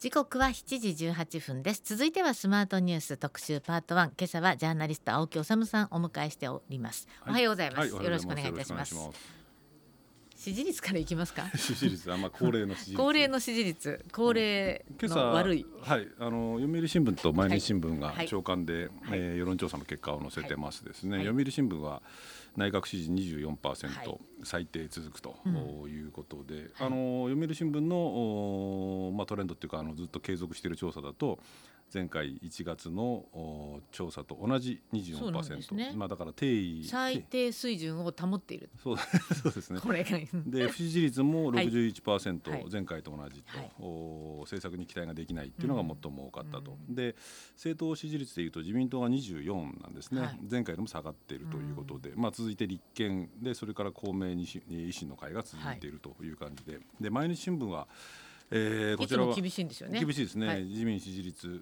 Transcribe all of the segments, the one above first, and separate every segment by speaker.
Speaker 1: 時刻は7時18分です。続いてはスマートニュース特集パート1今朝はジャーナリスト青木治さんお迎えしております、
Speaker 2: はい。
Speaker 1: おはようございます、
Speaker 2: はい
Speaker 1: よろしくお願いいたします支持率からいきますか？
Speaker 2: 支持率はまあ高齢の支持率。
Speaker 1: 高齢の支持率。高齢の悪い。
Speaker 2: はいあの読売新聞と毎日新聞が
Speaker 1: はい。
Speaker 2: 長官で、
Speaker 1: はい。
Speaker 2: えー世論調査の結果を載せてますですね、
Speaker 1: はい。
Speaker 2: 読売新聞は内閣支持24%、
Speaker 1: はい。
Speaker 2: 最低続くと
Speaker 1: うん。
Speaker 2: いうことで、あの読売新聞のおまあトレンドっていうかあのずっと継続している調査だと前回1月のお調査と同じ
Speaker 1: そうなんですね。
Speaker 2: 24%、まあだから定位。
Speaker 1: 最低水準を保っている。
Speaker 2: そう ですね。
Speaker 1: これが
Speaker 2: で不支持率も
Speaker 1: はい。
Speaker 2: 61%、
Speaker 1: はい。
Speaker 2: 前回と同じと、
Speaker 1: はい。
Speaker 2: お政策に期待ができないっていうのが最も多かったと、
Speaker 1: う
Speaker 2: で政党支持率でいうと自民党が24なんですね、
Speaker 1: はい。
Speaker 2: 前回よりも下がっているということで、まあ、続いて立憲でそれから公明にし維新の会が続いているという感じで,、で毎日新聞は、えーこちらは
Speaker 1: 厳しいんですよね。
Speaker 2: 厳しいですね、
Speaker 1: はい。
Speaker 2: 自民支持率。う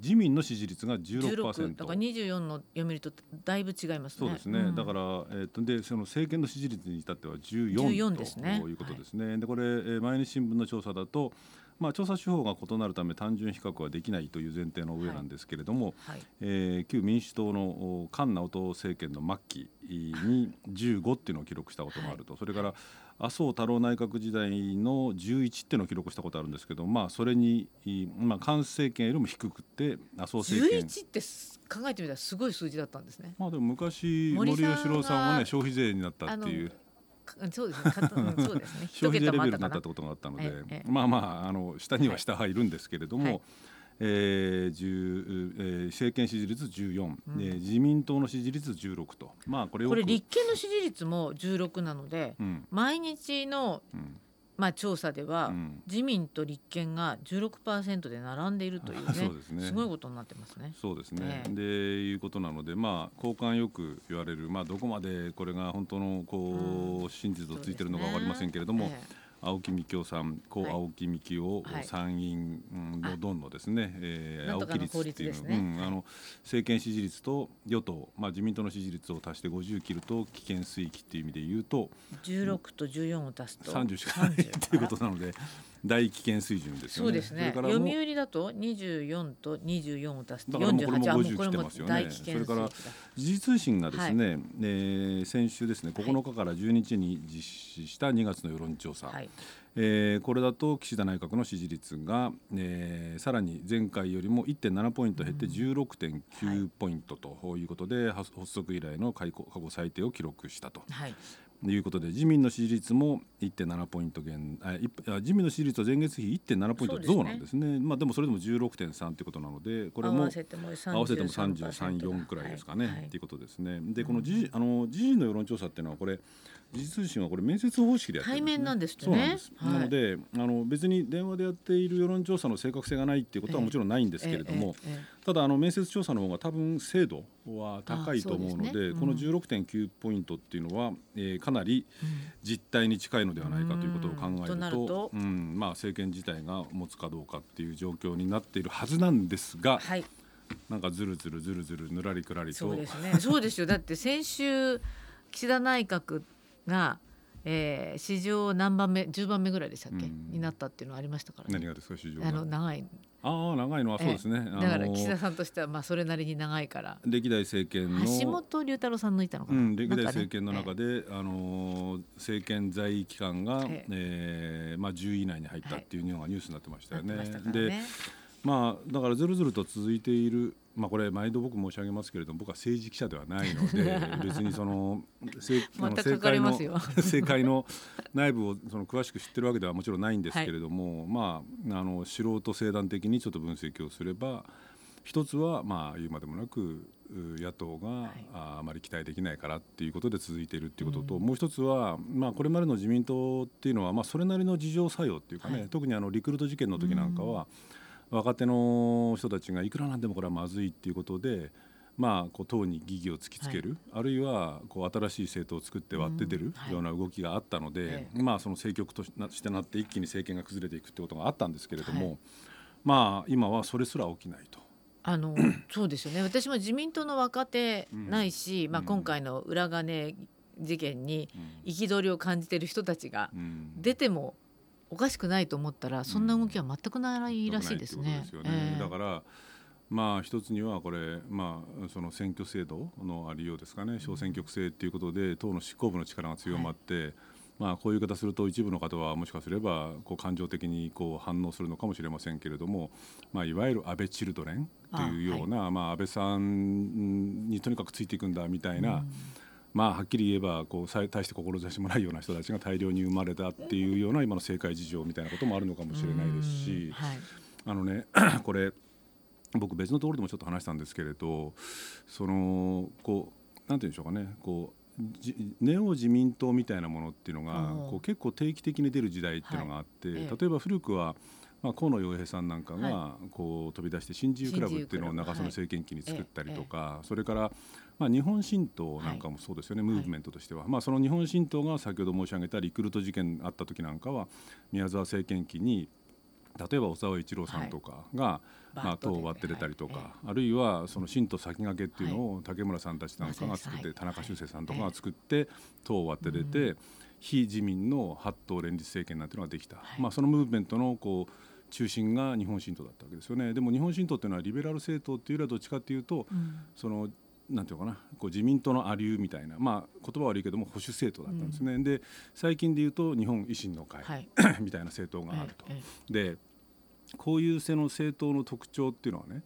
Speaker 2: 自民の支持率が16%
Speaker 1: 16だから24の読みとだいぶ違いますね。
Speaker 2: そうですね、
Speaker 1: ん。
Speaker 2: だから、えー、とでその政権の支持率に至っては14
Speaker 1: 14ですね。
Speaker 2: ということですね。でこれ、えー毎日新聞の調査だと、まあ、調査手法が異なるため単純比較はできないという前提の上なんですけれども、
Speaker 1: はい。
Speaker 2: えー旧民主党のお菅直人政権の末期に15っていうのを記録したことがあると、それから麻生太郎内閣時代の11っていうのを記録したことあるんですけど、まあ、それに、いまあ、菅政権よりも低くて麻生政権。
Speaker 1: 11ってす考えてみたらすごい数字だったんですね。
Speaker 2: まあでも昔森喜朗さんは
Speaker 1: が
Speaker 2: ね消費税になったっていう。
Speaker 1: か そうですねかうんそうですね。
Speaker 2: 消費税レベルになったってことがあったので
Speaker 1: ええええ
Speaker 2: まあまああの下には下はい。るんですけれども、
Speaker 1: はい
Speaker 2: えー10えー政権支持率14、
Speaker 1: うん。
Speaker 2: えー自民党の支持率16と。まあこれを
Speaker 1: これ立憲の支持率も16なので
Speaker 2: うん。
Speaker 1: 毎日の
Speaker 2: うん。
Speaker 1: まあ調査では、
Speaker 2: うん。
Speaker 1: 自民と立憲が16%で並んでいるというね
Speaker 2: そうですね。
Speaker 1: ごいことになってますね。
Speaker 2: そうですね、
Speaker 1: ええ。
Speaker 2: でいうことなのでまあ交換よく言われるまあどこまでこれが本当のこう、
Speaker 1: うん。
Speaker 2: 真実をついてるのか分かりませんけれども、
Speaker 1: ええ
Speaker 2: 青木幹雄さん、故
Speaker 1: はい。
Speaker 2: 青木幹雄
Speaker 1: はい。
Speaker 2: 参院のどんのですね、えー
Speaker 1: なんとかの
Speaker 2: 青木率っていう
Speaker 1: ね。
Speaker 2: うんあの政権支持率と与党、まあ自民党の支持率を足して50切ると危険水域っていう意味で言うと
Speaker 1: 16と14を足すと。
Speaker 2: 30しかないっていうことなので大危険水準ですよね。
Speaker 1: そうですね。読売だと24と24を足すと
Speaker 2: だからもうこれも
Speaker 1: 48あもう
Speaker 2: 50
Speaker 1: これも
Speaker 2: 来てますよね。
Speaker 1: 大危険
Speaker 2: それから時事通信がですね、えー先週ですね
Speaker 1: はい。
Speaker 2: 9日から12日に実施した2月の世論調査、
Speaker 1: はい。
Speaker 2: えーこれだと岸田内閣の支持率が、えーさらに前回よりも1.7ポイント減って16.9ポイントということで、発発足以来の過去過去最低を記録したと。
Speaker 1: はい
Speaker 2: いうことで自民の支持率も1.7ポイント減あ自民の支持率は前月比1.7ポイント増なんですね。まあ、でもそれでも16.3ということなのでこれも
Speaker 1: 合わせても
Speaker 2: 合わせても
Speaker 1: 33%
Speaker 2: 33、4くらいですかね、
Speaker 1: はい。
Speaker 2: っていうことですね。でこの時事あの時事の世論調査っていうのはこれ時事通信はこれ面接方式でやってるんです、ね、
Speaker 1: 対面なんですね。
Speaker 2: そうなんです。
Speaker 1: はい。
Speaker 2: なのであの別に電話でやっている世論調査の正確性がないっていうことはもちろんないんですけれども、
Speaker 1: ええええ
Speaker 2: ただあの面接調査の方が多分精度は高いと思うので
Speaker 1: あそうですね。
Speaker 2: この16.9ポイントっていうのは、えーかなり実態に近いのではないかということを考えると
Speaker 1: ると。
Speaker 2: うんまあ、政権自体が持つかどうかっていう状況になっているはずなんですが、
Speaker 1: はい。
Speaker 2: なんかずるずるずるずるぬらりくらりと。
Speaker 1: そうですね。そうですよ。だって先週岸田内閣が、えー、史上何番目10番目ぐらいでしたっけ、
Speaker 2: うん。
Speaker 1: になったっていうのはありましたから、
Speaker 2: 何がですか市場が
Speaker 1: あの長い。
Speaker 2: ああ長いのはそうですね、
Speaker 1: ええだから
Speaker 2: あの
Speaker 1: 岸田さんとしてはまあそれなりに長いから。
Speaker 2: 歴代政権の
Speaker 1: 橋本龍太郎さん抜いたのかな、
Speaker 2: うん、歴代政権の中で、あのー政権在位期間が、
Speaker 1: え
Speaker 2: え。ーまあ、10位以内に入ったっていうのがニュースになってましたよね。
Speaker 1: なってましたから
Speaker 2: で
Speaker 1: ね
Speaker 2: まあだからずるずると続いている、まあ、これ毎度僕申し上げますけれども僕は政治記者ではないので 別にそのせあの政界の内部をその詳しく知ってるわけではもちろんないんですけれども、まああの素人政団的にちょっと分析をすれば一つはまあ言うまでもなくう野党が、
Speaker 1: い。
Speaker 2: ああまり期待できないからっていうことで続いているっていうことと、もう一つは、まあ、これまでの自民党っていうのは、まあ、それなりの事情作用っていうかね、
Speaker 1: はい。
Speaker 2: 特にあのリクルート事件の時なんかは、若手の人たちがいくらなんでもこれはまずいっていうことで。まあ、こう党に疑義を突きつける、あるいはこう新しい政党を作って割って出る
Speaker 1: はい。
Speaker 2: ような動きがあったので、
Speaker 1: え
Speaker 2: まあ、その政局としてなって一気に政権が崩れていくってことがあったんですけれども、
Speaker 1: はい。
Speaker 2: まあ今はそれすら起きないと。
Speaker 1: あの そうですよね。私も自民党の若手ないし、まあ、
Speaker 2: うん。
Speaker 1: 今回の裏金事件に
Speaker 2: うん。
Speaker 1: 憤りを感じている人たちが
Speaker 2: うん。
Speaker 1: 出てもおかしくないと思ったらそんな動きは全くないらしいですね。
Speaker 2: よね。だからまあ一つにはこれ、まあ、その選挙制度のありようですかね。小選挙区制ということで党の執行部の力が強まって、はい。まあ、こういう言い方すると一部の方はもしかすればこう感情的にこう反応するのかもしれませんけれども、まあ、いわゆる安倍チルドレンというようなあ、まあ、安倍さんにとにかくついていくんだみたいな、うん、まあ、はっきり言えばこう大して志もないような人たちが大量に生まれたっていうような今の政界事情みたいなこともあるのかもしれないですし、はい、あのねこれ僕別のところでもちょっと話したんですけれどそのこうなんていうんでしょうかねこうネオ自民党みたいなものっていうのがこう結構定期的に出る時代っていうのがあって、はい、例えば古くはまあ、河野洋平さんなんかがこう飛び出して新自由クラブっていうのを中曽根政権期に作ったりとか、それからまあ日本新党なんかもそうですよね、ムーブメントとしては、まあ、その日本新党が先ほど申し上げたリクルート事件あった時なんかは宮沢政権期に例えば小沢一郎さんとかが、まあ、党を割って出たりとか、あるいはその新党先駆けっていうのを竹村さんたちなんかが作って、田中修正さんとかが作って党を割って出て、非自民の八党連立政権なんていうのができた、まあ、そのムーブメントのこう中心が日本新党だったわけですよね。でも日本新党っていうのはリベラル政党っていうよりはどっちかっていうと、そのなんていうかなこう自民党のありゅうみたいな、まあ、言葉は悪いけども保守政党だったんですね、うん、で最近で言うと日本維新の会、はい、みたいな政党があると。ええ、でこういう背の政党の特徴っていうのはね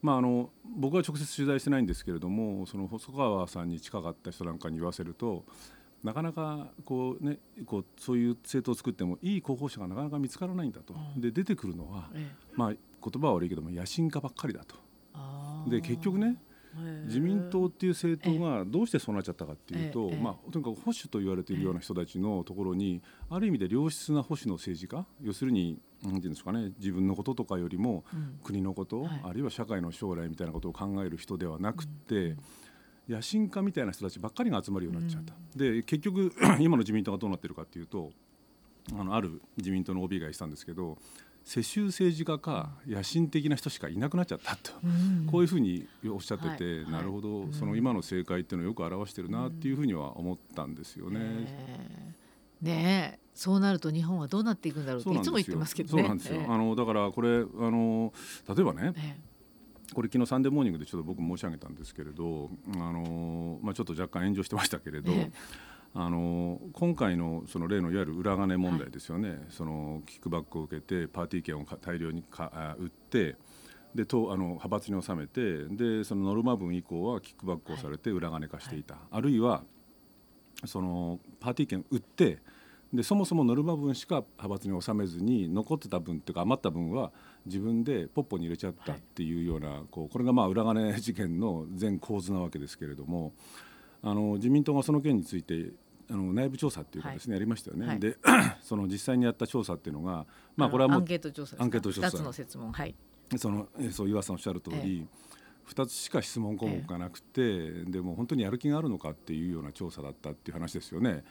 Speaker 2: まあ、あの僕は直接取材してないんですけれどもその細川さんに近かった人なんかに言わせるとなかなかこう、ね、こうそういう政党を作ってもいい候補者がなかなか見つからないんだと、うん、で出てくるのは、ええ、まあ、言葉は悪いけども野心家ばっかりだと。で結局ね自民党っていう政党がどうしてそうなっちゃったかっていうと、まあ、とにかく保守と言われているような人たちのところにある意味で良質な保守の政治家要するになんていうんですかね自分のこととかよりも国のこと、あるいは社会の将来みたいなことを考える人ではなくて。野心家みたいな人たちばっかりが集まるようになっちゃった、で結局 今の自民党がどうなってるかっていうとあのある自民党の OB が言ってたんですけど世襲政治家か野心的な人しかいなくなっちゃったと、うん、こういうふうにおっしゃってて、はい、なるほど、はい、その今の政界っていうのをよく表してるなっていうふうには思ったんですよね。
Speaker 1: うん、ねそうなると日本はどうなっていくんだろうっていつも言ってますけど
Speaker 2: ね。そうなんですよ。あのだからこれあの例えばね。これ昨日サンデーモーニングでちょっと僕申し上げたんですけれどあの、まあ、ちょっと若干炎上してましたけれど、あの今回のその例のいわゆる裏金問題ですよね、はい、そのキックバックを受けてパーティー券を大量にか売ってでとあの派閥に収めてでそのノルマ分以降はキックバックをされて裏金化していた、はい、あるいはそのパーティー券売ってでそもそもノルマ分しか派閥に収めずに残ってた分っていうか余った分は自分でポッポに入れちゃったっていうような、はい、こうこれがまあ裏金事件の全構図なわけですけれどもあの自民党がその件についてあの内部調査っていうかですね、はい、やりましたよね、はい、で その実際にやった調査っていうのがまあこれはもうア
Speaker 1: ンケート調査
Speaker 2: アンケート調査。
Speaker 1: 2つの質問。はい。
Speaker 2: そのそう岩さんおっしゃる通り、え2つしか質問項目がなくて、えでも本当にやる気があるのかっていうような調査だったっていう話ですよね。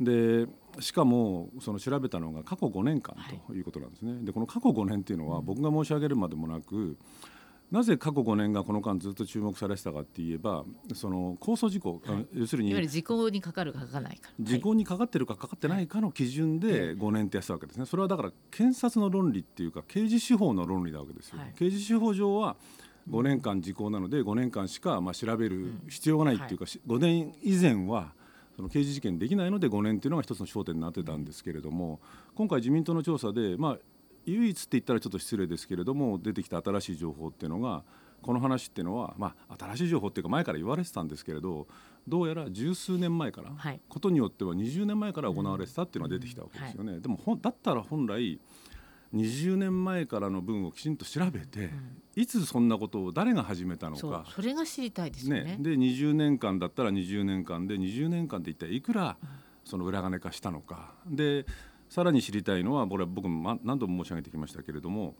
Speaker 2: でしかもその調べたのが過去5年間とい。うことなんですね。でこの過去5年っていうのは僕が申し上げるまでもなく、なぜ過去5年がこの間ずっと注目されてたかって言えばその控訴事項、はい、要するにい
Speaker 1: わゆる時効にかかるかかかないか
Speaker 2: 時効にかかってるかかかってないかの基準で5年ってやってたわけですね。それはだから検察の論理っていうか刑事司法の論理なわけですよ、はい、刑事司法上は5年間時効なので5年間しかまあ調べる必要がないっていうか、5年以前はその刑事事件できないので5年っていうのが一つの焦点になってたんですけれども今回自民党の調査でまあ唯一って言ったらちょっと失礼ですけれども出てきた新しい情報っていうのがこの話っていうのは、まあ、新しい情報っていうか前から言われてたんですけれどどうやら十数年前から、はい、ことによっては20年前から行われてたっていうのが出てきたわけですよね。うんはい、でもだったら本来20年前からの分をきちんと調べて、うん、いつそんなことを誰が始めたのか。
Speaker 1: それが知りたいですね、ね、
Speaker 2: で20年間だったら20年間で20年間で一体いくらその裏金化したのか。でさらに知りたいのはこれは僕も何度も申し上げてきましたけれども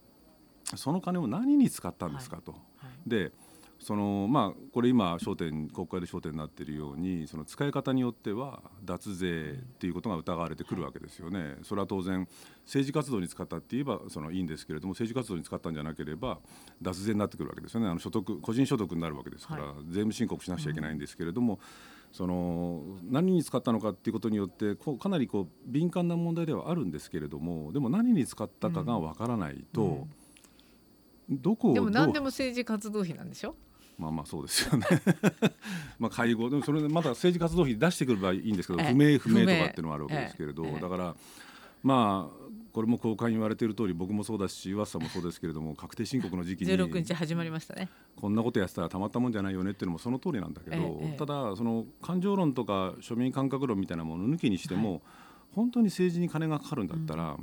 Speaker 2: その金を何に使ったんですかと。はいはい、でそのまあこれ今焦点国会で焦点になっているようにその使い方によっては脱税っていうことが疑われてくるわけですよね。それは当然政治活動に使ったって言えばそのいいんですけれども政治活動に使ったんじゃなければ脱税になってくるわけですよね。あの所得個人所得になるわけですから、はい、税務申告しなくちゃいけないんですけれども。その何に使ったのかっていうことによってこうかなりこう敏感な問題ではあるんですけれどもでも何に使ったかがわからないと、どこを
Speaker 1: でも何でも政治活動費なんでしょ？
Speaker 2: まあまあそうですよね。まあ介護でもそれでまだ政治活動費出してくればいいんですけど
Speaker 1: ええ。
Speaker 2: 不明不明とかっていうのはあるわけですけれど、
Speaker 1: ええ。
Speaker 2: だからまあこれも公開に言われている通り僕もそうだし岩瀬さんもそうですけれども確定申告の時期に
Speaker 1: 16日始まりましたね。
Speaker 2: こんなことやってたらたまったもんじゃないよねっていうのもその通りなんだけど、
Speaker 1: ええええ。
Speaker 2: ただその感情論とか庶民感覚論みたいなものを抜きにしても、本当に政治に金がかかるんだったら、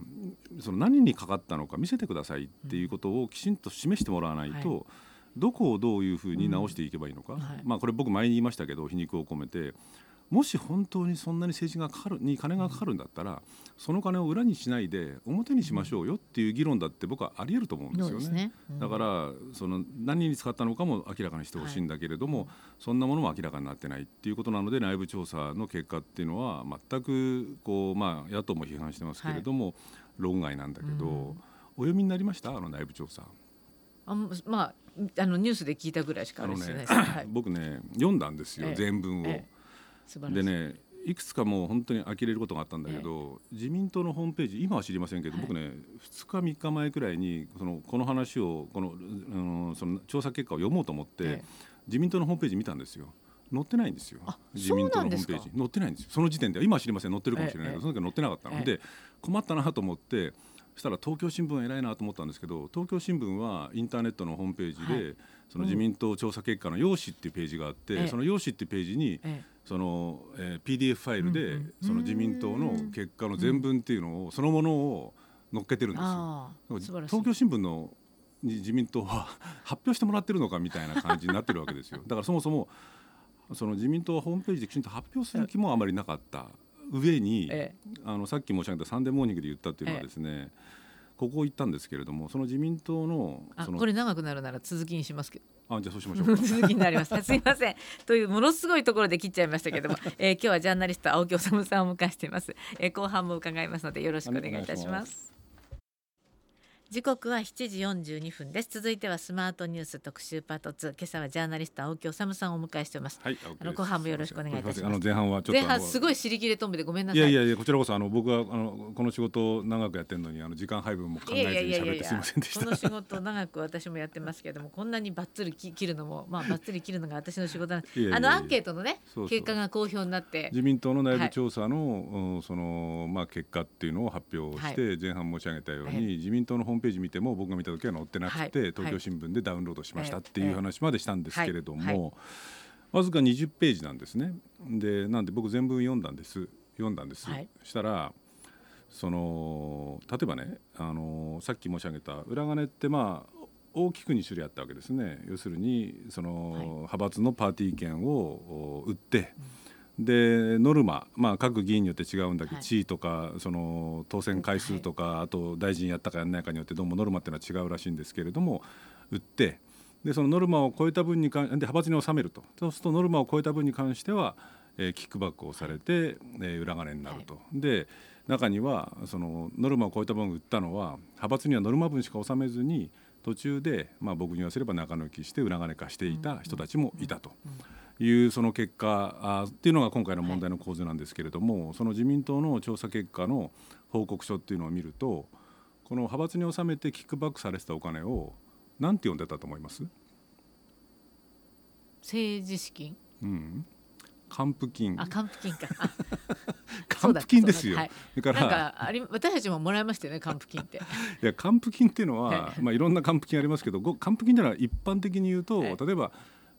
Speaker 2: その何にかかったのか見せてくださいっていうことをきちんと示してもらわないと、
Speaker 1: は
Speaker 2: どこをどういうふうに直していけばいいのか、
Speaker 1: はい。
Speaker 2: まあこれ僕前に言いましたけど皮肉を込めてもし本当にそんなに政治がかかるに金がかかるんだったらその金を裏にしないで表にしましょうよっていう議論だって僕はあり得ると思うんですよね。
Speaker 1: ね、うん。
Speaker 2: だからその何に使ったのかも明らかにしてほしいんだけれども、そんなものも明らかになってないっていうことなので内部調査の結果っていうのは全くこう、まあ、野党も批判してますけれども、論外なんだけど、
Speaker 1: うん。
Speaker 2: お読みになりました？あの内部調査。
Speaker 1: あんまああのニュースで聞いたぐらいしか
Speaker 2: ね
Speaker 1: はい、
Speaker 2: 僕ね読んだんですよ、
Speaker 1: ええ。
Speaker 2: 全文を。
Speaker 1: え
Speaker 2: でねいくつかもう本当に呆れることがあったんだけど、自民党のホームページ今は知りませんけど、
Speaker 1: はい。
Speaker 2: 僕ね2日3日前くらいにそのこの話をこの,、うん、その調査結果を読もうと思って、
Speaker 1: ええ。
Speaker 2: 自民党のホームページ見たんですよ。載ってないんですよ。
Speaker 1: あ
Speaker 2: 自民党のホームページ。載ってないんですよ。その時点では今は知りません載ってるかもしれないけど、
Speaker 1: ええ
Speaker 2: その時は載ってなかったの、
Speaker 1: ええ。
Speaker 2: で困ったなと思ってそしたら東京新聞は偉いなと思ったんですけど東京新聞はインターネットのホームページで、
Speaker 1: はい。
Speaker 2: その自民党調査結果の用紙っていうページがあって、
Speaker 1: ええ。
Speaker 2: その用紙っていうページに
Speaker 1: え
Speaker 2: その、えー PDF ファイルで、その自民党の結果の全文っていうのを、そのものを載っけてるんですよ。東京新聞のに自民党は 発表してもらってるのかみたいな感じになってるわけですよ。だからそもそもその自民党はホームページできちんと発表する気もあまりなかった上に、
Speaker 1: え
Speaker 2: あのさっき申し上げたサンデーモーニングで言ったっていうのはですね、ここを言ったんですけれどもその自民党のその
Speaker 1: あこれ長くなるなら続きにしますけど
Speaker 2: あじゃあそうしましょうか。
Speaker 1: 続きになります。すいません。というものすごいところで切っちゃいましたけども、えー、今日はジャーナリスト青木治さんを迎えしています、えー。後半も伺いますのでよろしくお願いいたします。時刻は7時42分です。続いてはスマートニュース特集パート2。今朝はジャーナリスト青木治さんをお迎えしています。
Speaker 2: はい、
Speaker 1: あの後半もよろしくお願いいたします
Speaker 2: あの前半はちょっと
Speaker 1: 前半すごい尻切れとんべでごめんないさい。
Speaker 2: やいやいやこちらこそあの僕はあのこの仕事を長くやってるのにあの時間配分も考えずに喋ってすみませんでした。
Speaker 1: この仕事長く私もやってますけどもこんなにバッツリき切るのもまあバッツリ切るのが私の仕事なん あのアンケートのね結果が公表になって
Speaker 2: 自民党の内部調査の、うんそのまあ結果っていうのを発表して、前半申し上げたように、
Speaker 1: はい
Speaker 2: 自民党のホームページ見ても僕が見た時は載ってなくて、
Speaker 1: はい。
Speaker 2: 東京新聞でダウンロードしました
Speaker 1: はい
Speaker 2: っていう話までしたんですけれども、わずか20ページなんですね。でなんで僕全文読んだんです。読んだんです。
Speaker 1: はい。
Speaker 2: したらその例えばねあのさっき申し上げた裏金ってまあ大きく2種類あったわけですね。要するにその、
Speaker 1: はい。
Speaker 2: 派閥のパーティー券をお売って、でノルマ、まあ、各議員によって違うんだけど、
Speaker 1: はい。
Speaker 2: 地位とかその当選回数とか、あと大臣やったかやらないかによってどうもノルマっていうのは違うらしいんですけれども売ってでそのノルマを超えた分に関で派閥に納めると。そうするとノルマを超えた分に関しては、えーキックバックをされて、えー裏金になると。で中にはそのノルマを超えた分売ったのは派閥にはノルマ分しか納めずに途中で、まあ、僕に言わせれば中抜きして裏金化していた人たちもいたと。いうその結果あっていうのが今回の問題の構図なんですけれども、その自民党の調査結果の報告書っていうのを見るとこの派閥に納めてキックバックされてたお金を何て呼んでたと思います、
Speaker 1: 政治資金。
Speaker 2: うん、還付金。
Speaker 1: あ還付金か。あ。
Speaker 2: 還付金ですよ。
Speaker 1: そうだ
Speaker 2: だから
Speaker 1: なんかあり私たちももらいましたよね還付金って。
Speaker 2: いや還付金っていうのは、まあ、いろんな還付金ありますけどご還付金というのは一般的に言うと、
Speaker 1: ええ
Speaker 2: 例えば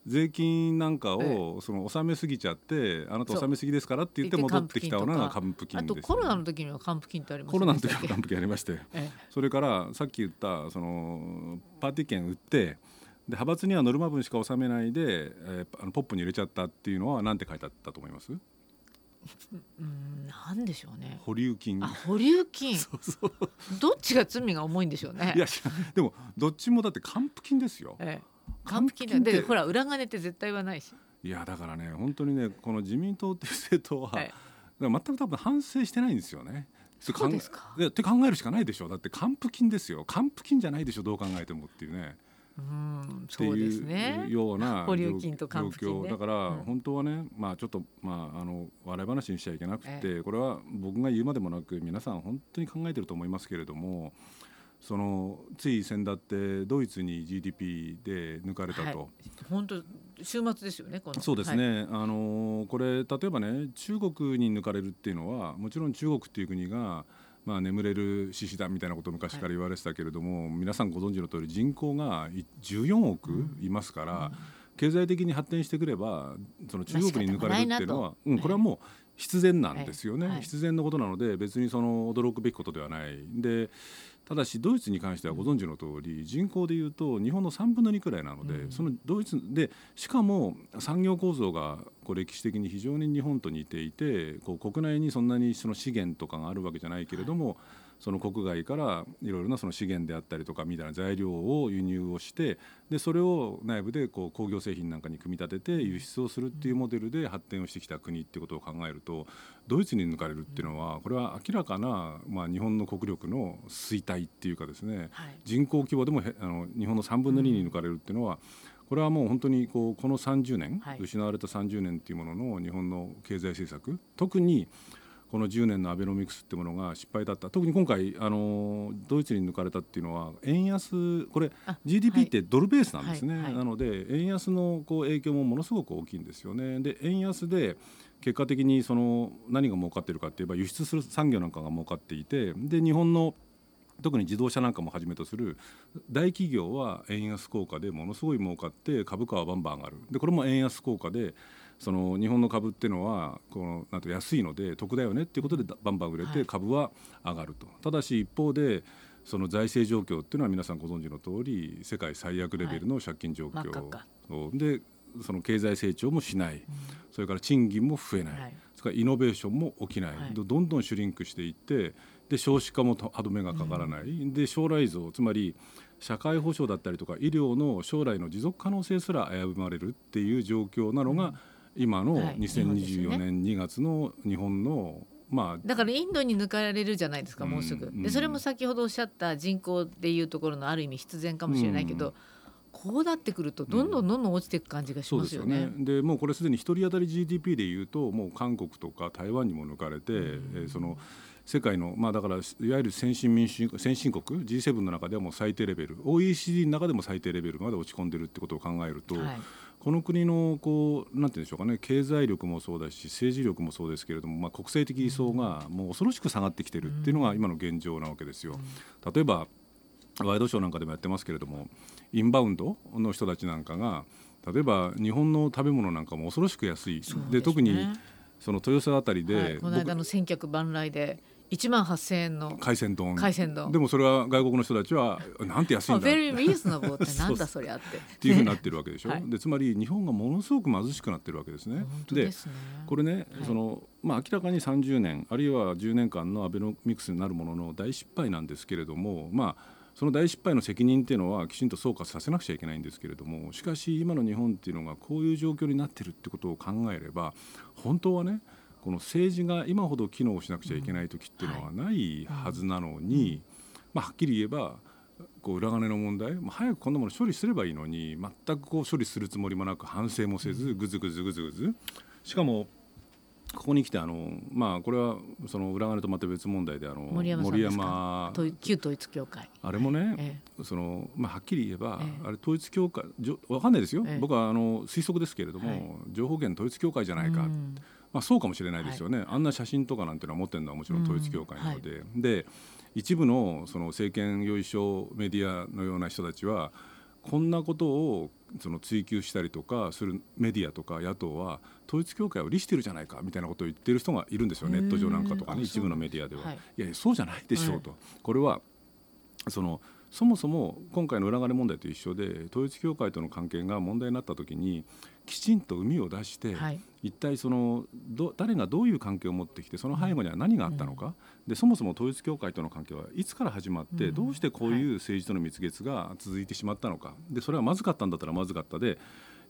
Speaker 2: 税金なんかをその納めすぎちゃってあなた納めすぎですからって言って戻ってきたのが還付金
Speaker 1: あ
Speaker 2: です、
Speaker 1: とコロナの時には還付金ってあります
Speaker 2: コロナの時は
Speaker 1: 還
Speaker 2: 還付金ありまして。
Speaker 1: え
Speaker 2: それからさっき言ったそのパーティー券売ってで派閥にはノルマ分しか納めないで、えーあのポップに入れちゃったっていうのは何て書いてあったと思います？
Speaker 1: うんなんでしょうね。
Speaker 2: 保留金。
Speaker 1: あ保留金。
Speaker 2: そうそう。
Speaker 1: どっちが罪が重いんでしょうね。
Speaker 2: いやでもどっちもだって還付金ですよ。
Speaker 1: ええ還付金で。ほら裏金って絶対言わないし。
Speaker 2: いやだからね本当にねこの自民党っていう政党は、
Speaker 1: はい。
Speaker 2: 全く多分反省してないんですよね。
Speaker 1: そうですか。
Speaker 2: って考えるしかないでしょ。だって還付金ですよ。還付金じゃないでしょどう考えてもっていうね。
Speaker 1: うんそうです
Speaker 2: い
Speaker 1: ね
Speaker 2: う。状況。
Speaker 1: 保留金と還付金ね。
Speaker 2: だから
Speaker 1: うん。
Speaker 2: 本当はね、まあちょっとまああの笑い話にしちゃいけなくて、
Speaker 1: え。
Speaker 2: これは僕が言うまでもなく皆さん本当に考えてると思いますけれども。そのつい先だってドイツに GDP で抜かれたと、
Speaker 1: はい本当週末ですよねこの。
Speaker 2: そうです
Speaker 1: はい。
Speaker 2: ね、あのこれ例えばね中国に抜かれるっていうのはもちろん中国っていう国が、まあ、眠れる獅子だみたいなことを昔から言われてたけれども、皆さんご存知の通り人口がい14億いますから、経済的に発展してくればその中国に抜かれるっていうのは、
Speaker 1: まあ
Speaker 2: うん、これはもう必然なんですよね、
Speaker 1: はい。はい。
Speaker 2: 必然のことなので別にその驚くべきことではない。でただしドイツに関してはご存知の通り人口でいうと日本の3分の2くらいなので、
Speaker 1: うん。
Speaker 2: そのドイツでしかも産業構造がこう歴史的に非常に日本と似ていてこう国内にそんなにその資源とかがあるわけじゃないけれども、その国外からいろいろなその資源であったりとかみたいな材料を輸入をしてでそれを内部でこう工業製品なんかに組み立てて輸出をするっていうモデルで発展をしてきた国っていうことを考えるとドイツに抜かれるっていうのはこれは明らかな、まあ、日本の国力の衰退っていうかですね
Speaker 1: はい。
Speaker 2: 人口規模でもへあの日本の3分の2に抜かれるっていうのは、これはもう本当にこうこの30年、
Speaker 1: はい。
Speaker 2: 失われた30年っていうものの日本の経済政策特にこの10年のアベノミクスってものが失敗だった。特に今回あのドイツに抜かれたっていうのは円安これ
Speaker 1: あ
Speaker 2: GDP ってドルベースなんですね、
Speaker 1: はいはい。
Speaker 2: なので円安のこう影響もものすごく大きいんですよね。で円安で結果的にその何が儲かってるかっていえば輸出する産業なんかが儲かっていてで日本の特に自動車なんかもはじめとする大企業は円安効果でものすごい儲かって株価はバンバン上がる。でこれも円安効果でその日本の株っていうのはこのなんと安いので得だよねっていうことでバンバン売れ
Speaker 1: はい。
Speaker 2: て株は上がると、ただし一方でその財政状況っていうのは皆さんご存知の通り世界最悪レベルの借金状況、
Speaker 1: 真っ赤っか。
Speaker 2: そうでその経済成長もしない、それから賃金も増えない、
Speaker 1: はい。
Speaker 2: それからイノベーションも起きない、
Speaker 1: はい。
Speaker 2: どどんどんシュリンクしていってで少子化もと歯止めがかからない、で将来像つまり社会保障だったりとか医療の将来の持続可能性すら危ぶまれるっていう状況なのが、今の
Speaker 1: はい日本ですよね。
Speaker 2: 2024年2月の日本の、まあ
Speaker 1: だからインドに抜かれるじゃないですかもうすぐ、
Speaker 2: うん。
Speaker 1: でそれも先ほどおっしゃった人口でいうところのある意味必然かもしれないけど、
Speaker 2: うん。
Speaker 1: こうなってくるとどんどんどんどん落ちていく感じがしまよね。
Speaker 2: ですすよね。でもうこれすでに一人当たり GDP でいうともう韓国とか台湾にも抜かれて、えーその世界のまあだからいわゆる先進民主先進国 G7 の中ではもう最低レベル OECD の中でも最低レベルまで落ち込んでるってことを考えると、
Speaker 1: はい
Speaker 2: この国のこうなんて言うんでしょうかね経済力もそうだし政治力もそうですけれども、まあ、国際的理想がもう恐ろしく下がってきてるっていうのが今の現状なわけですよ。例えばワイドショーなんかでもやってますけれどもインバウンドの人たちなんかが例えば日本の食べ物なんかも恐ろしく安い。
Speaker 1: で
Speaker 2: 特にその豊洲あたりで、
Speaker 1: はい、この間
Speaker 2: 僕
Speaker 1: の千客万来で1万8000円の
Speaker 2: 海鮮丼。
Speaker 1: 海鮮丼。
Speaker 2: でもそれは外国の人たちは なんて安いんだ。
Speaker 1: って なんだ
Speaker 2: そ
Speaker 1: そりゃって。
Speaker 2: っていうふうになってるわけでしょ、
Speaker 1: はい。
Speaker 2: でつまり日本がものすごく貧しくなってるわけですね。
Speaker 1: ですね。
Speaker 2: これね、
Speaker 1: はい。
Speaker 2: そのまあ、明らかに30年あるいは10年間のアベノミクスになるものの大失敗なんですけれども、まあ、その大失敗の責任っていうのはきちんと総括させなくちゃいけないんですけれどもしかし今の日本っていうのがこういう状況になってるってことを考えれば本当はねこの政治が今ほど機能しなくちゃいけない時っていうのはないはずなのに、まあ、はっきり言えばこう裏金の問題、まあ、早くこんなもの処理すればいいのに全くこう処理するつもりもなく反省もせずぐずぐずぐずぐず。しかもここに来てあのまあこれはその裏金とまた別問題であの
Speaker 1: 森山さんですか？
Speaker 2: 山
Speaker 1: と旧統一教会。
Speaker 2: あれもね、
Speaker 1: え
Speaker 2: そのまあ、はっきり言えば、
Speaker 1: ええ。
Speaker 2: あれ統一教会じょわかんないですよ、
Speaker 1: ええ。
Speaker 2: 僕はあの推測ですけれども、
Speaker 1: はい。
Speaker 2: 情報源統一教会じゃ
Speaker 1: え
Speaker 2: ないか、
Speaker 1: うん
Speaker 2: まあ、そうかもしれないですよね、あんな写真とかなんていうのは持ってるのはもちろん統一教会なので、で一部のその政権よいしょメディアのような人たちはこんなことをその追及したりとかするメディアとか野党は統一教会を利してるじゃないかみたいなことを言ってる人がいるんですよ。ネット上なんかとかね一部のメディアでは。
Speaker 1: はい。
Speaker 2: いやいやそうじゃないでしょうと、これはそのそもそも今回の裏金問題と一緒で統一教会との関係が問題になった時にきちんと膿を出して、
Speaker 1: はい。
Speaker 2: 一体そのど誰がどういう関係を持ってきてその背後には何があったのか、でそもそも統一教会との関係はいつから始まって、
Speaker 1: うん。
Speaker 2: どうしてこういう政治との蜜月が続いてしまったのか。でそれはまずかったんだったらまずかったで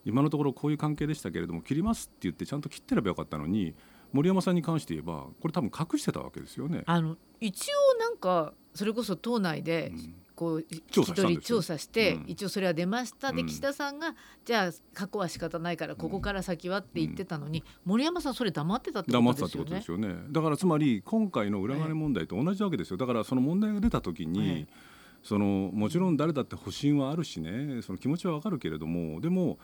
Speaker 2: 今のところこういう関係でしたけれども切りますって言ってちゃんと切ってればよかったのに森山さんに関して言えばこれ多分隠してたわけですよね。
Speaker 1: あの一応なんかそれこそ党内で
Speaker 2: うん
Speaker 1: ここう
Speaker 2: 調
Speaker 1: 聞き取り調査して、
Speaker 2: うん。
Speaker 1: 一応それは出ました。で
Speaker 2: うん。
Speaker 1: 岸田さんが、じゃあ過去は仕方ないからここから先はって言ってたのに、森山さんそれ黙ってたってことですよね。
Speaker 2: だからつまり今回の裏金問題と同じわけですよ。だからその問題が出た時に、
Speaker 1: ええ
Speaker 2: そのもちろん誰だって保身はあるしね。その気持ちはわかるけれどもでも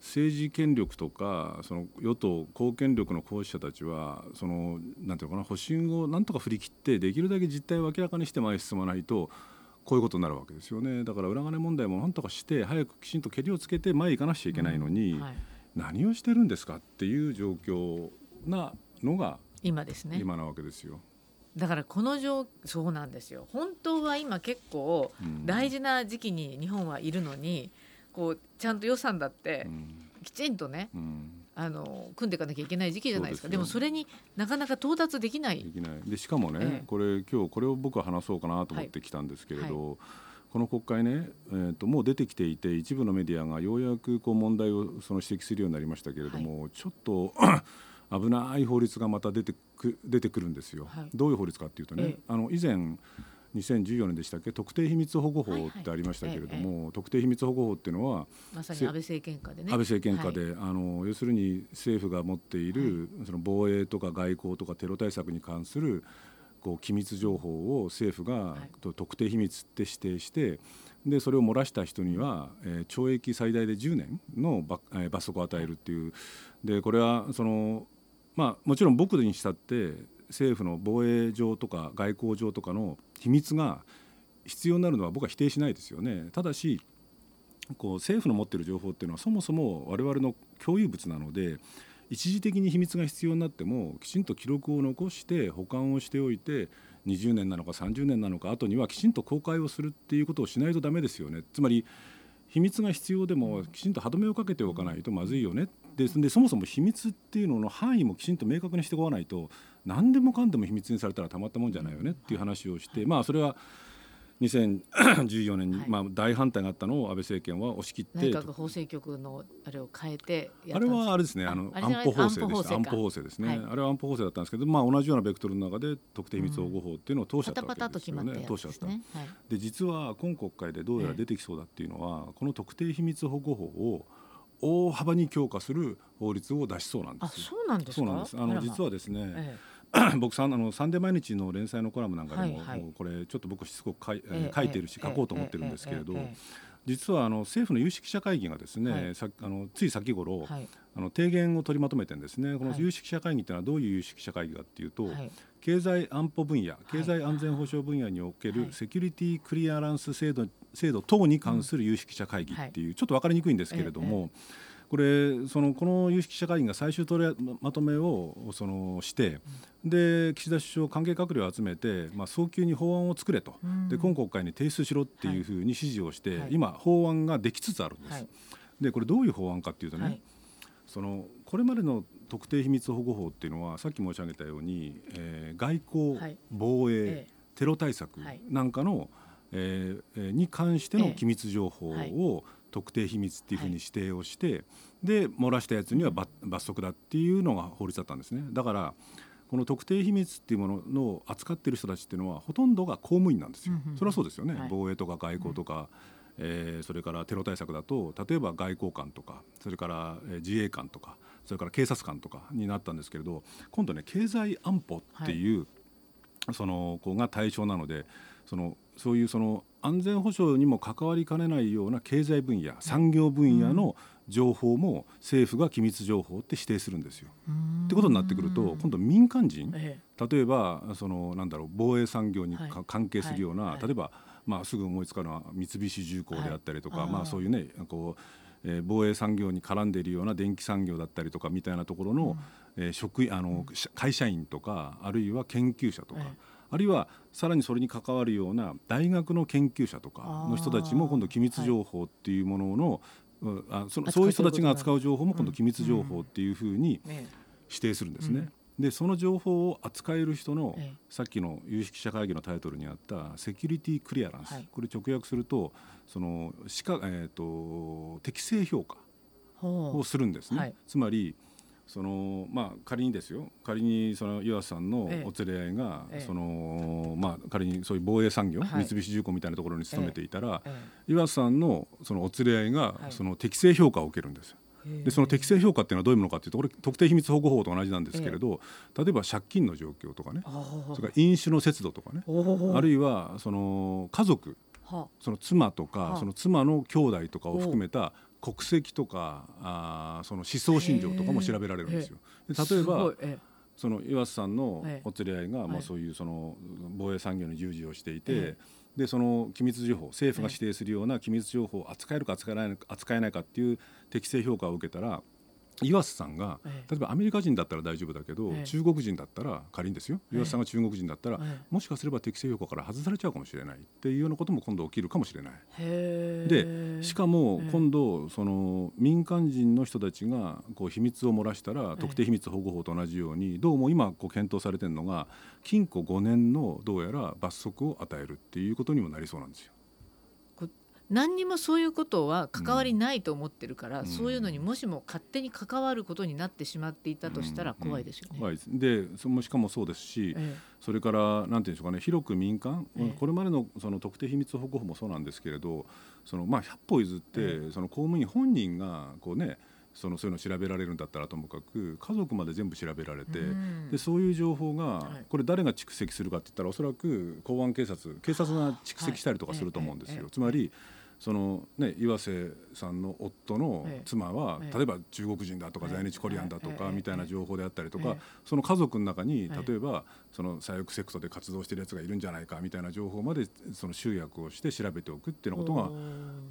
Speaker 2: 政治権力とかその与党公権力の行使者たちはそのなんていうのかな保身をなんとか振り切ってできるだけ実態を明らかにして前へ進まないとこういうことになるわけですよね。だから裏金問題もなんとかして早くきちんとけりをつけて前へ行かなくちゃいけないのに、
Speaker 1: はい、
Speaker 2: 何をしてるんですかっていう状況なのが
Speaker 1: 今ですね。
Speaker 2: 今なわけですよ。
Speaker 1: だからこの状そうなんですよ。本当は今結構
Speaker 2: うん。
Speaker 1: 大事な時期に日本はいるのにこうちゃんと予算だって
Speaker 2: うん。
Speaker 1: きちんとね
Speaker 2: うん
Speaker 1: あの組んでいかなきゃいけない時期じゃないですか。でもそれになかなか到達できない。
Speaker 2: できない。でしかもね、
Speaker 1: ええ。
Speaker 2: これ今日これを僕は話そうかなと思ってきたんですけれど、この国会ね、えー、ともう出てきていて一部のメディアがようやくこう問題をその指摘するようになりましたけれども、ちょっと 危ない法律がまた出てく出てくるんですよ。
Speaker 1: はい。
Speaker 2: どういう法律かっていうとね、
Speaker 1: ええ。
Speaker 2: あの以前2014年でしたっけ？特定秘密保護法ってありましたけれども、特定秘密保護法っていうのは
Speaker 1: まさに安倍政権下でね。
Speaker 2: 安倍政権下
Speaker 1: はい。
Speaker 2: で、あの要するに政府が持っている、その防衛とか外交とかテロ対策に関するこう機密情報を政府が、特定秘密って指定してでそれを漏らした人には、えー懲役最大で10年のば、えー罰則を与えるっていう。でこれはその、まあ、もちろん僕にしたって政府の防衛上とか外交上とかの秘密が必要になるのは僕は否定しないですよね。ただしこう政府の持っている情報っていうのはそもそも我々の共有物なので一時的に秘密が必要になってもきちんと記録を残して保管をしておいて20年なのか30年なのか後にはきちんと公開をするっていうことをしないとダメですよねつまり秘密が必要でもきちんと歯止めをかけておかないとまずいよね。ですでそもそも秘密っていうのの範囲もきちんと明確にしておかないと何でもかんでも秘密にされたらたまったもんじゃないよねっていう話をして、まあそれは2014年に、
Speaker 1: はい
Speaker 2: まあ、大反対があったのを安倍政権は押し切って
Speaker 1: 内閣法制局のあれを変えてや
Speaker 2: あれはあれですね、あの安保法制。
Speaker 1: 安保法制
Speaker 2: ですね、
Speaker 1: はい
Speaker 2: あれは安保法制だったんですけど、まあ同じようなベクトルの中で特定秘密保護法っていうのを通しちゃったわ
Speaker 1: パタパタと
Speaker 2: けですよね。通しちゃった。
Speaker 1: はい
Speaker 2: で実は今国会でどうやら出てきそうだっていうのは、この特定秘密保護法を大幅に強化する法律を出しそうなんで
Speaker 1: あ、
Speaker 2: すよ。
Speaker 1: そうなんですか？
Speaker 2: そうなんです。あの実はですね、
Speaker 1: え
Speaker 2: 僕さんあのサンデー毎日の連載のコラムなんかでも,、
Speaker 1: はいはい。
Speaker 2: もうこれちょっと僕しつこく書い,、
Speaker 1: ええ
Speaker 2: 書いてるし
Speaker 1: ええ
Speaker 2: 書こうと思ってるんですけれど、
Speaker 1: ええええ
Speaker 2: 実はあの政府の有識者会議がですね、
Speaker 1: はい。
Speaker 2: さあのつい先頃、
Speaker 1: はい。
Speaker 2: あの提言を取りまとめてんですね。この
Speaker 1: はい。
Speaker 2: 有識者会議っていうのはどういう有識者会議かっていうと、
Speaker 1: はい。
Speaker 2: 経済安保分野、
Speaker 1: い。
Speaker 2: 経済安全保障分野におけ
Speaker 1: はい。
Speaker 2: るセキュリティクリアランス制度制度等に関する有識者会議っていう、ちょっと分かりにくいんですけれども、これそのこの有識者会議が最終取りまとめをそのして、で岸田首相関係閣僚を集めて、まあ、早急に法案を作れと、
Speaker 1: うん。
Speaker 2: で今国会に提出しろっていうふうに指示をして、
Speaker 1: はい。
Speaker 2: 今法案ができつつあるんです。
Speaker 1: はい。
Speaker 2: でこれどういう法案かっていうとね、
Speaker 1: はい。
Speaker 2: そのこれまでの特定秘密保護法っていうのはさっき申し上げたように、えー外交、
Speaker 1: はい。
Speaker 2: 防衛、
Speaker 1: ええ。
Speaker 2: テロ対策
Speaker 1: はい。
Speaker 2: なんかの、えーえーに関しての
Speaker 1: ええ。
Speaker 2: 機密情報
Speaker 1: はい。
Speaker 2: を特定秘密っていうふうに指定をして、で漏らしたやつには罰罰則だっていうのが法律だったんですね。だからこの特定秘密っていうものの扱っている人たちっていうのはほとんどが公務員なんですよ。
Speaker 1: うんうん
Speaker 2: それはそうですよね、
Speaker 1: はい。
Speaker 2: 防衛とか外交とか、えーそれからテロ対策だと例えば外交官とかそれから、えー自衛官とかそれから警察官とかになったんですけれど今度ね経済安保っていう、その子が対象なのでそのそういうその安全保障にも関わりかねないような経済分野産業分野の情報も政府が機密情報って指定するんですよ。ってことになってくると今度民間人
Speaker 1: え
Speaker 2: 例えばそのなんだろう防衛産業にか、
Speaker 1: はい。
Speaker 2: 関係するような、
Speaker 1: はい。
Speaker 2: 例えば、まあ、すぐ思いつかるのは三菱重工であったりとか、まあ、そういうねこう、えー防衛産業に絡んでいるような電気産業だったりとかみたいなところの、えー職員あの、し会社員とかあるいは研究者とか。
Speaker 1: ええ
Speaker 2: あるいはさらにそれに関わるような大学の研究者とかの人たちも今度機密情報っていうものの、うんあその
Speaker 1: 扱
Speaker 2: そういう人たちが扱う情報も今度機密情報っていうふうに
Speaker 1: え
Speaker 2: 指定するんですね。
Speaker 1: うん。
Speaker 2: でその情報を扱える人の、
Speaker 1: ええ。
Speaker 2: さっきの有識者会議のタイトルにあったセキュリティクリアランス、
Speaker 1: はい。
Speaker 2: これ直訳するとそのしか、えー、と適正評価をするんですね、
Speaker 1: はい。
Speaker 2: つまりそのまあ仮にですよ。仮にその岩瀬さんのお連れ合いが、
Speaker 1: ええ。
Speaker 2: そのまあ仮にそういう防衛産業、
Speaker 1: はい。
Speaker 2: 三菱重工みたいなところに勤めていたら、
Speaker 1: え
Speaker 2: 岩瀬さんのそのお連れ合いが、
Speaker 1: はい。
Speaker 2: その適正評価を受けるんですよ。
Speaker 1: え。
Speaker 2: でその適正評価っていうのはどういうものかっていうとこれ特定秘密保護法と同じなんですけれど、例えば借金の状況とかね。
Speaker 1: あ
Speaker 2: それから飲酒の節度とかね。あるいはその家族
Speaker 1: は
Speaker 2: その妻とか、
Speaker 1: はあ。
Speaker 2: その妻の兄弟とかを含めた国籍とかあーその思想信条とかも調べられるんですよ。で例えばその岩瀬さんの
Speaker 1: ええ。
Speaker 2: お連れ合いが、
Speaker 1: はい。
Speaker 2: まあ、そういうその防衛産業に従事をしていて、
Speaker 1: え
Speaker 2: でその機密情報政府が指定するような機密情報を扱えるか扱えないか扱えないかっていう適正評価を受けたら岩瀬さんが
Speaker 1: え
Speaker 2: 例えばアメリカ人だったら大丈夫だけど、
Speaker 1: ええ。
Speaker 2: 中国人だったら仮にですよ
Speaker 1: ええ。
Speaker 2: 岩瀬さんが中国人だったら、
Speaker 1: え
Speaker 2: もしかすれば適正評価から外されちゃうかもしれないっていうようなことも今度起きるかもしれない。
Speaker 1: へ
Speaker 2: でしかも
Speaker 1: ええ
Speaker 2: 今度その民間人の人たちがこう秘密を漏らしたら
Speaker 1: ええ
Speaker 2: 特定秘密保護法と同じようにどうも今こう検討されてるのが禁錮5年のどうやら罰則を与えるっていうことにもなりそうなんですよ。
Speaker 1: 何にもそういうことは関わりないと思ってるから、
Speaker 2: うん。
Speaker 1: そういうのにもしも勝手に関わることになってしまっていたとしたら怖いですよね。
Speaker 2: 怖いです。でしかもそうですし、
Speaker 1: え
Speaker 2: それからなんていうんでしょうかね広く民間、
Speaker 1: ええ。
Speaker 2: これまでのその特定秘密保護法もそうなんですけれどそのまあ100歩譲って、
Speaker 1: え
Speaker 2: その公務員本人がこうねそのそういうのを調べられるんだったらともかく家族まで全部調べられ
Speaker 1: え
Speaker 2: て、
Speaker 1: うん。
Speaker 2: でそういう情報が、
Speaker 1: はい。
Speaker 2: これ誰が蓄積するかって言ったらおそらく公安警察警察が蓄積したりとかすると思うんですよ。
Speaker 1: はいええ。ええ。
Speaker 2: つまりそのね、岩瀬さんの夫の
Speaker 1: ええ。
Speaker 2: 妻は、
Speaker 1: ええ。
Speaker 2: 例えば中国人だとか
Speaker 1: ええ。
Speaker 2: 在日コリアンだと
Speaker 1: ええ。
Speaker 2: かみたいな情報であったりとか、
Speaker 1: ええ。
Speaker 2: その家族の中に
Speaker 1: はい
Speaker 2: 例えばその左翼セクトで活動してるやつがいるんじゃないかみたいな情報までその集約をして調べておくっていうようなこ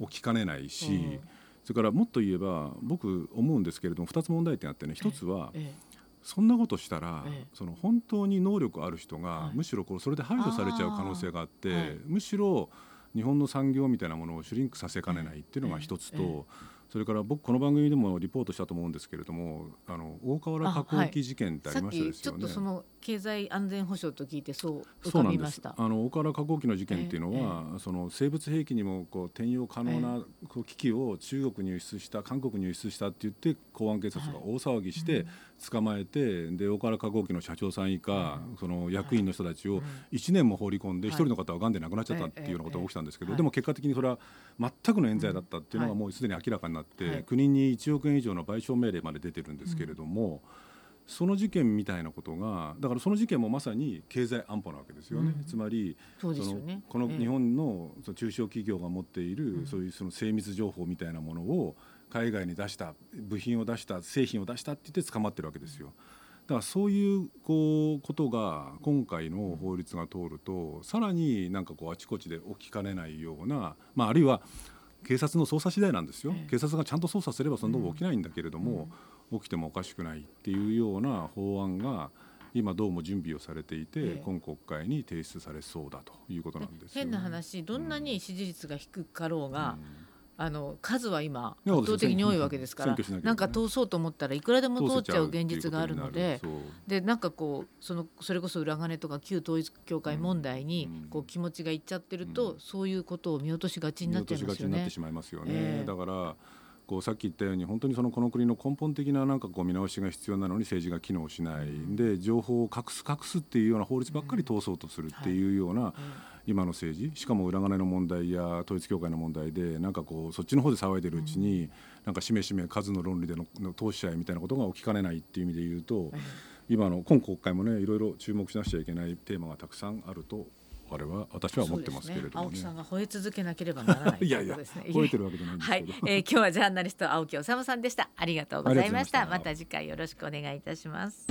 Speaker 2: とが起きかねないし、
Speaker 1: うん
Speaker 2: それからもっと言えば僕思うんですけれども2つ問題点あってね。一つは
Speaker 1: え
Speaker 2: そんなことしたら、
Speaker 1: ええ。
Speaker 2: その本当に能力ある人が、
Speaker 1: はい。
Speaker 2: むしろこうそれで排除されちゃう可能性があってむしろ日本の産業みたいなものをシュリンクさせかねないっていうのが一つと、それから僕この番組でもリポートしたと思うんですけれどもあの大河原加工機事件ってありましたで
Speaker 1: きちょっ
Speaker 2: すよね。
Speaker 1: とその経済安全保障と聞いてそう
Speaker 2: そうなんです。
Speaker 1: びました。
Speaker 2: あの大河原化工機の事件っていうのは、その生物兵器にもこう転用可能なこう機器を中国に輸出した韓国に輸出したって言って公安警察が大騒ぎして捕まえて、で大河原化工機の社長さん以下、その役員の人たちを1年も放り込んで
Speaker 1: はい。
Speaker 2: 一人の方はがんで亡くなっちゃったっていうようなことが起きたんですけど、
Speaker 1: はい
Speaker 2: でも結果的にそれは全くの冤罪だったっていうのが
Speaker 1: うん
Speaker 2: もうすでに明らかになって、
Speaker 1: はい
Speaker 2: 国に1億円以上の賠償命令まで出てるんですけれども。その事件みたいなことがだからその事件もまさに経済安保なわけですよね、
Speaker 1: うん
Speaker 2: つまり
Speaker 1: そね。
Speaker 2: のこの日本のその中小企業が持っている、
Speaker 1: うん
Speaker 2: そういうその精密情報みたいなものを海外に出した部品を出した製品を出したって言って捕まってるわけですよ。だからそういうこうことが今回の法律が通るとさらになんかこうあちこちで起きかねないような、まあ、あるいは警察の捜査次第なんですよ、
Speaker 1: ええ。
Speaker 2: 警察がちゃんと捜査すればそんなこと起きないんだけれども、起きてもおかしくないっていうような法案が今どうも準備をされていて、
Speaker 1: ええ。
Speaker 2: 今国会に提出されそうだということなんですよ、
Speaker 1: 変な話どんなに支持率が低かろうが、
Speaker 2: うん
Speaker 1: あの数は今圧倒的に多いわけですから
Speaker 2: な
Speaker 1: んか通そうと思ったらいくらでも通っちゃう現実があるのででなんかこうそのそれこそ裏金とか旧統一教会問題に
Speaker 2: うん
Speaker 1: こう気持ちがいっちゃってると、
Speaker 2: うん。
Speaker 1: そういうことを見落としがちになっちゃいますよね。
Speaker 2: だからこうさっき言ったように本当にそのこの国の根本的ななんかこう見直しが必要なのに政治が機能しない、で情報を隠す隠すっていうような法律ばっかり通そうとするっていうような、今の政治しかも裏金の問題や統一教会の問題でなんかこうそっちの方で騒いでるうちに、なんかしめしめ数の論理でのの投資者みたいなことが起きかねないっていう意味で言うと、今の今国会もねいろいろ注目しなくちゃいけないテーマがたくさんあると我々は私は思ってますけれどもね。
Speaker 1: 青木さんが吠え続けなければならない
Speaker 2: いやいや吠えてるわけじゃないんです
Speaker 1: はい。
Speaker 2: けど、、
Speaker 1: えー今日はジャーナリスト青木治さんでした。ありがとうございました。
Speaker 2: ありがとうございました。
Speaker 1: また次回よろしくお願いいたします